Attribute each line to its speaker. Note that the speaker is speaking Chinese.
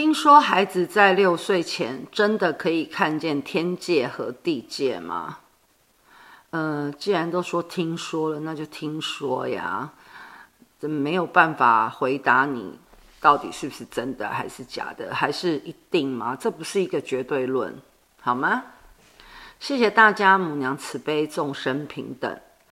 Speaker 1: 听说孩子在六岁前真的可以看见天界和地界吗？呃，既然都说听说了，那就听说呀。这没有办法回答你，到底是不是真的，还是假的，还是一定吗？这不是一个绝对论，好吗？谢谢大家，母娘慈悲，众生平等。